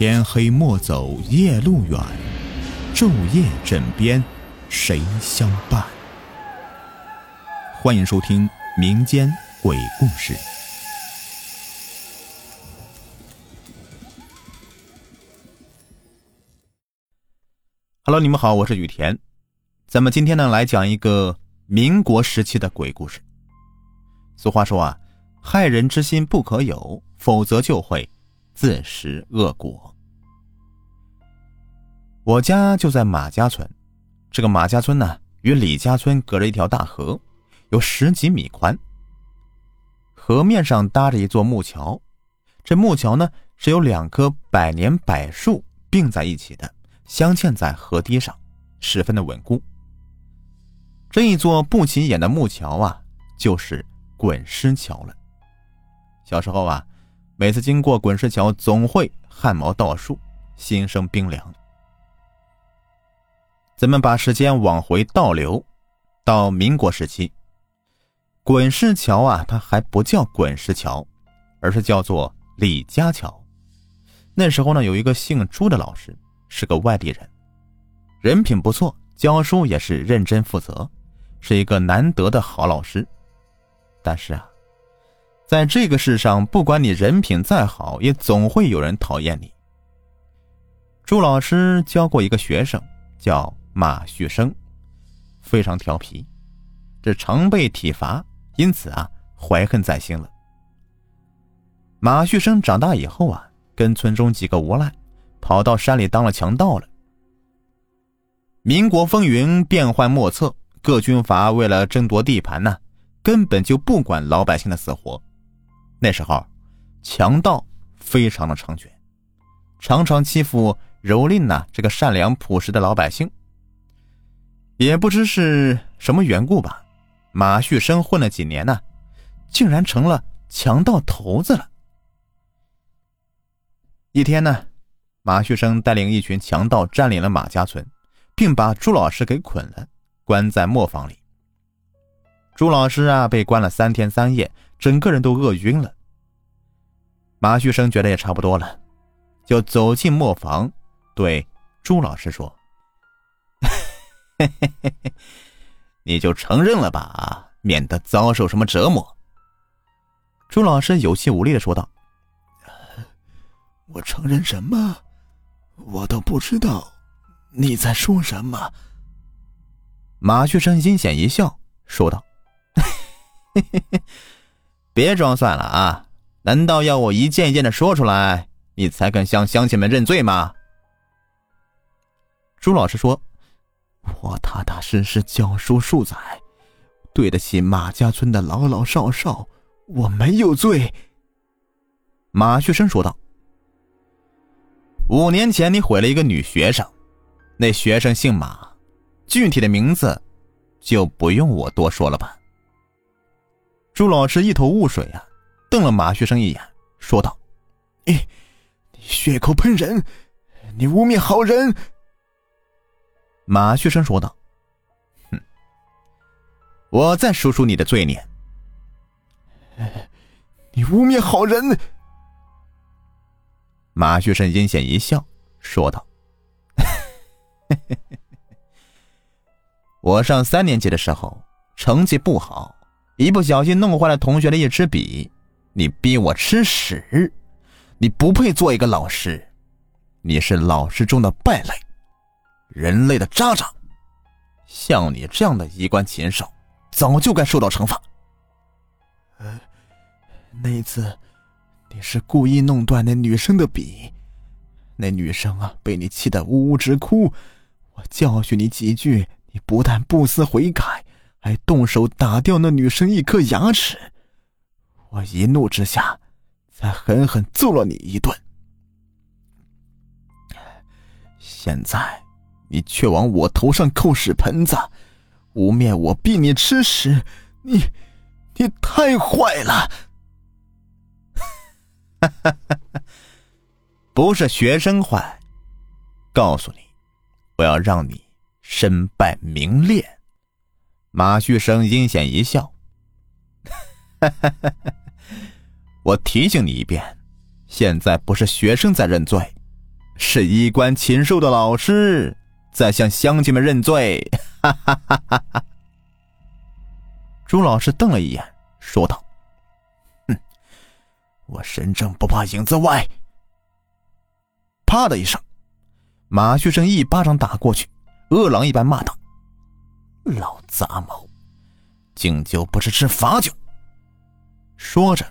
天黑莫走夜路远，昼夜枕边谁相伴？欢迎收听民间鬼故事。Hello，你们好，我是雨田。咱们今天呢来讲一个民国时期的鬼故事。俗话说啊，害人之心不可有，否则就会。自食恶果。我家就在马家村，这个马家村呢，与李家村隔着一条大河，有十几米宽。河面上搭着一座木桥，这木桥呢是由两棵百年柏树并在一起的，镶嵌在河堤上，十分的稳固。这一座不起眼的木桥啊，就是滚石桥了。小时候啊。每次经过滚石桥，总会汗毛倒竖，心生冰凉。咱们把时间往回倒流，到民国时期，滚石桥啊，它还不叫滚石桥，而是叫做李家桥。那时候呢，有一个姓朱的老师，是个外地人，人品不错，教书也是认真负责，是一个难得的好老师。但是啊。在这个世上，不管你人品再好，也总会有人讨厌你。朱老师教过一个学生，叫马旭生，非常调皮，这常被体罚，因此啊，怀恨在心了。马旭生长大以后啊，跟村中几个无赖，跑到山里当了强盗了。民国风云变幻莫测，各军阀为了争夺地盘呢，根本就不管老百姓的死活。那时候，强盗非常的猖獗，常常欺负蹂躏呐这个善良朴实的老百姓。也不知是什么缘故吧，马旭生混了几年呢，竟然成了强盗头子了。一天呢，马旭生带领一群强盗占领了马家村，并把朱老师给捆了，关在磨坊里。朱老师啊，被关了三天三夜。整个人都饿晕了。马旭生觉得也差不多了，就走进磨坊，对朱老师说：“ 你就承认了吧，免得遭受什么折磨。”朱老师有气无力的说道：“我承认什么？我都不知道你在说什么。”马旭生阴险一笑，说道：“嘿嘿嘿。”别装蒜了啊！难道要我一件一件的说出来，你才肯向乡亲们认罪吗？朱老师说：“我踏踏实实教书数载，对得起马家村的老老少少，我没有罪。”马旭生说道：“五年前你毁了一个女学生，那学生姓马，具体的名字就不用我多说了吧。”朱老师一头雾水啊，瞪了马学生一眼，说道：“你，你血口喷人，你污蔑好人。”马旭生说道：“哼，我再数数你的罪孽。你污蔑好人。”马旭生阴险一笑，说道：“ 我上三年级的时候，成绩不好。”一不小心弄坏了同学的一支笔，你逼我吃屎，你不配做一个老师，你是老师中的败类，人类的渣渣，像你这样的衣冠禽兽，早就该受到惩罚。呃，那次你是故意弄断那女生的笔，那女生啊被你气得呜呜直哭，我教训你几句，你不但不思悔改。还动手打掉那女生一颗牙齿，我一怒之下，才狠狠揍了你一顿。现在，你却往我头上扣屎盆子，污蔑我逼你吃屎，你，你太坏了！不是学生坏，告诉你，我要让你身败名裂。马旭生阴险一笑：“ 我提醒你一遍，现在不是学生在认罪，是衣冠禽兽的老师在向乡亲们认罪。哈哈哈哈哈！朱老师瞪了一眼，说道：“哼，我身正不怕影子歪。”啪的一声，马旭生一巴掌打过去，饿狼一般骂道：“老杂毛，敬酒不吃吃罚酒！”说着，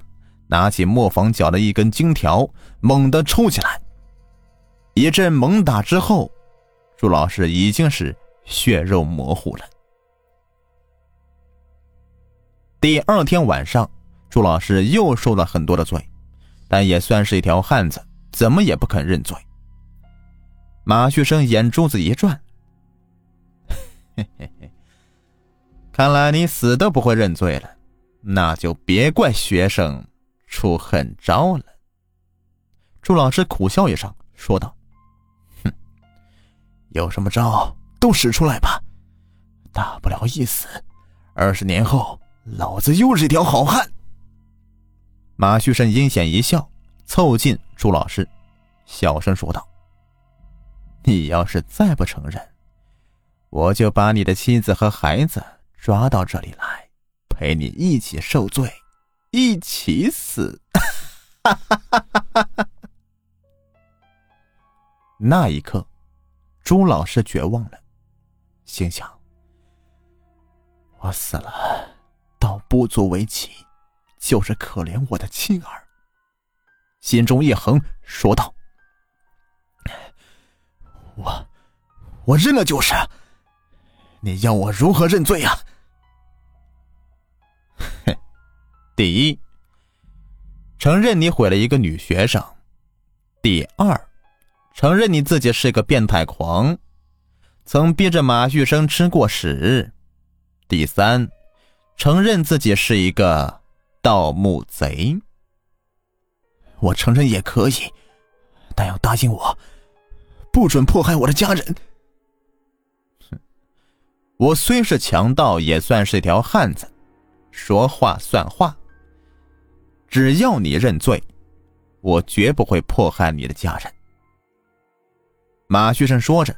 拿起磨坊角的一根金条，猛地抽起来。一阵猛打之后，朱老师已经是血肉模糊了。第二天晚上，朱老师又受了很多的罪，但也算是一条汉子，怎么也不肯认罪。马旭生眼珠子一转，嘿嘿嘿，看来你死都不会认罪了，那就别怪学生出狠招了。朱老师苦笑一声，说道。有什么招都使出来吧，大不了一死，二十年后老子又是一条好汉。马旭生阴险一笑，凑近朱老师，小声说道：“你要是再不承认，我就把你的妻子和孩子抓到这里来，陪你一起受罪，一起死。”那一刻。朱老师绝望了，心想：“我死了，倒不足为奇，就是可怜我的亲儿。”心中一横，说道：“我，我认了就是。你要我如何认罪呀？”哼，第一，承认你毁了一个女学生；第二。承认你自己是个变态狂，曾逼着马旭生吃过屎。第三，承认自己是一个盗墓贼。我承认也可以，但要答应我，不准迫害我的家人。哼，我虽是强盗，也算是一条汉子，说话算话。只要你认罪，我绝不会迫害你的家人。马旭生说着，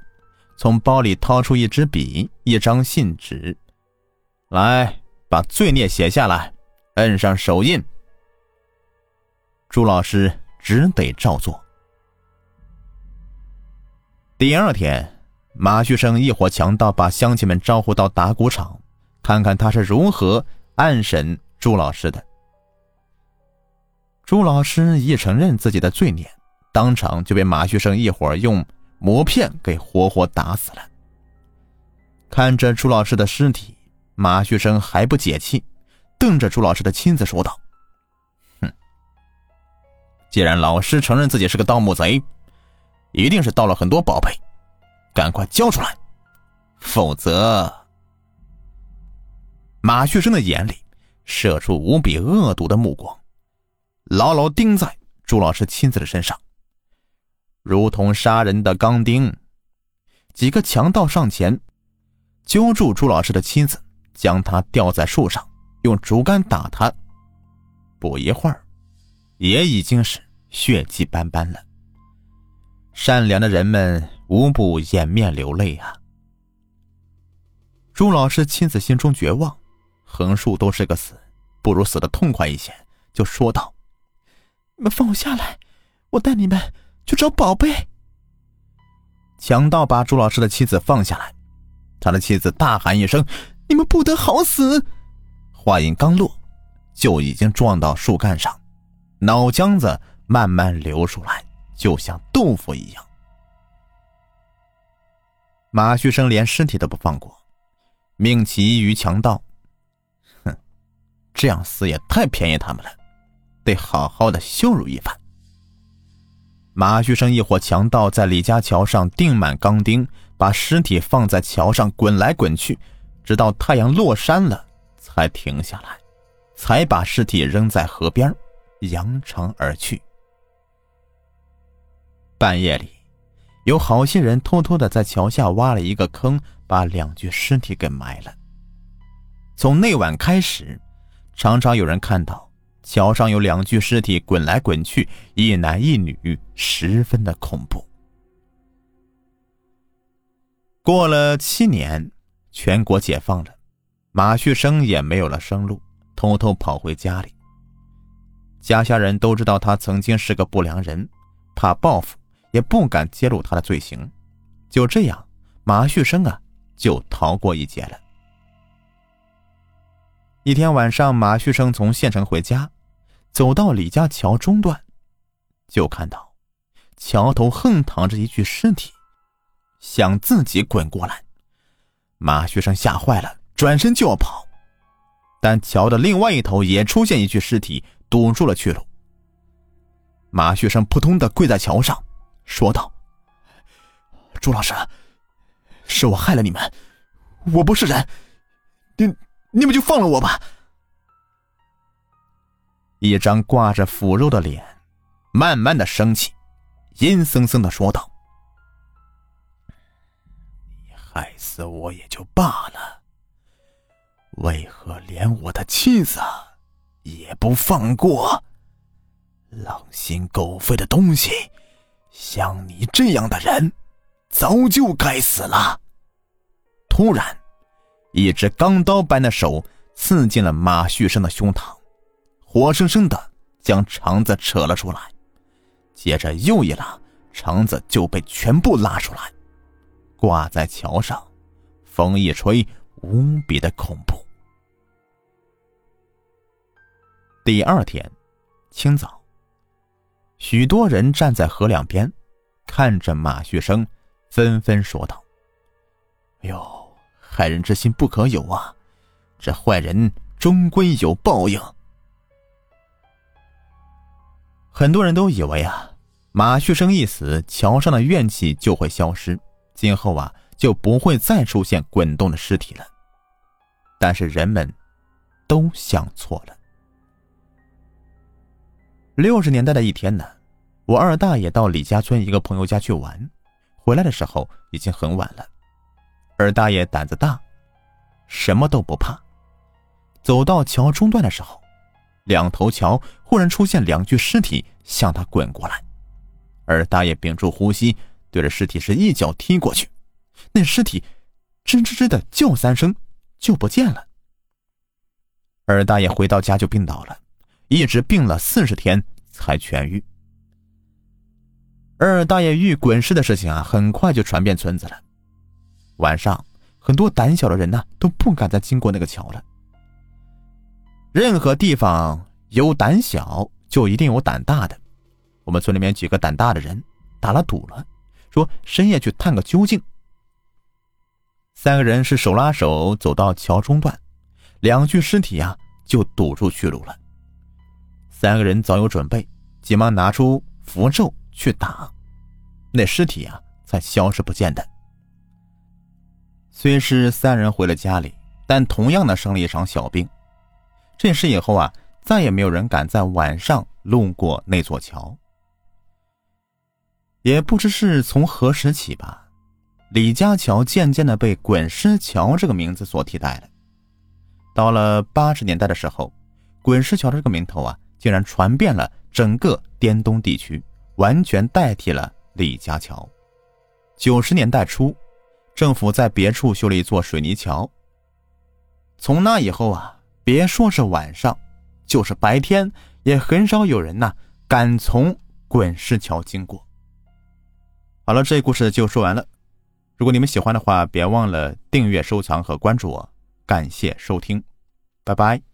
从包里掏出一支笔、一张信纸，来，把罪孽写下来，摁上手印。朱老师只得照做。第二天，马旭生一伙强盗把乡亲们招呼到打谷场，看看他是如何暗审朱老师的。朱老师一承认自己的罪孽，当场就被马旭生一伙用。磨片给活活打死了。看着朱老师的尸体，马旭生还不解气，瞪着朱老师的妻子说道：“哼，既然老师承认自己是个盗墓贼，一定是盗了很多宝贝，赶快交出来，否则……”马旭生的眼里射出无比恶毒的目光，牢牢盯在朱老师妻子的身上。如同杀人的钢钉，几个强盗上前揪住朱老师的妻子，将她吊在树上，用竹竿打他。不一会儿，也已经是血迹斑斑了。善良的人们无不掩面流泪啊！朱老师妻子心中绝望，横竖都是个死，不如死的痛快一些，就说道：“你们放我下来，我带你们。”去找宝贝。强盗把朱老师的妻子放下来，他的妻子大喊一声：“你们不得好死！”话音刚落，就已经撞到树干上，脑浆子慢慢流出来，就像豆腐一样。马旭生连尸体都不放过，命其余强盗：“哼，这样死也太便宜他们了，得好好的羞辱一番。”马旭生一伙强盗在李家桥上钉满钢钉，把尸体放在桥上滚来滚去，直到太阳落山了才停下来，才把尸体扔在河边，扬长而去。半夜里，有好些人偷偷的在桥下挖了一个坑，把两具尸体给埋了。从那晚开始，常常有人看到。桥上有两具尸体滚来滚去，一男一女，十分的恐怖。过了七年，全国解放了，马旭生也没有了生路，偷偷跑回家里。家下人都知道他曾经是个不良人，怕报复，也不敢揭露他的罪行。就这样，马旭生啊，就逃过一劫了。一天晚上，马旭生从县城回家，走到李家桥中段，就看到桥头横躺着一具尸体，向自己滚过来。马学生吓坏了，转身就要跑，但桥的另外一头也出现一具尸体。堵住了去路。马学生扑通的跪在桥上，说道：“朱老师，是我害了你们，我不是人，你你们就放了我吧。”一张挂着腐肉的脸，慢慢的升起，阴森森的说道：“你害死我也就罢了，为何连我的妻子？”也不放过，狼心狗肺的东西！像你这样的人，早就该死了。突然，一只钢刀般的手刺进了马旭生的胸膛，活生生的将肠子扯了出来。接着又一拉，肠子就被全部拉出来，挂在桥上，风一吹，无比的恐怖。第二天，清早，许多人站在河两边，看着马旭生，纷纷说道：“哎呦，害人之心不可有啊！这坏人终归有报应。”很多人都以为啊，马旭生一死，桥上的怨气就会消失，今后啊就不会再出现滚动的尸体了。但是人们都想错了。六十年代的一天呢，我二大爷到李家村一个朋友家去玩，回来的时候已经很晚了。二大爷胆子大，什么都不怕。走到桥中段的时候，两头桥忽然出现两具尸体向他滚过来。二大爷屏住呼吸，对着尸体是一脚踢过去，那尸体吱吱吱的叫三声就不见了。二大爷回到家就病倒了。一直病了四十天才痊愈。二大爷遇滚尸的事情啊，很快就传遍村子了。晚上，很多胆小的人呢都不敢再经过那个桥了。任何地方有胆小，就一定有胆大的。我们村里面几个胆大的人打了赌了，说深夜去探个究竟。三个人是手拉手走到桥中段，两具尸体呀就堵住去路了。三个人早有准备，急忙拿出符咒去打，那尸体啊才消失不见的。虽是三人回了家里，但同样的生了一场小病。这事以后啊，再也没有人敢在晚上路过那座桥。也不知是从何时起吧，李家桥渐渐的被“滚尸桥”这个名字所替代了。到了八十年代的时候，“滚尸桥”这个名头啊。竟然传遍了整个滇东地区，完全代替了李家桥。九十年代初，政府在别处修了一座水泥桥。从那以后啊，别说是晚上，就是白天，也很少有人呐敢从滚石桥经过。好了，这故事就说完了。如果你们喜欢的话，别忘了订阅、收藏和关注我。感谢收听，拜拜。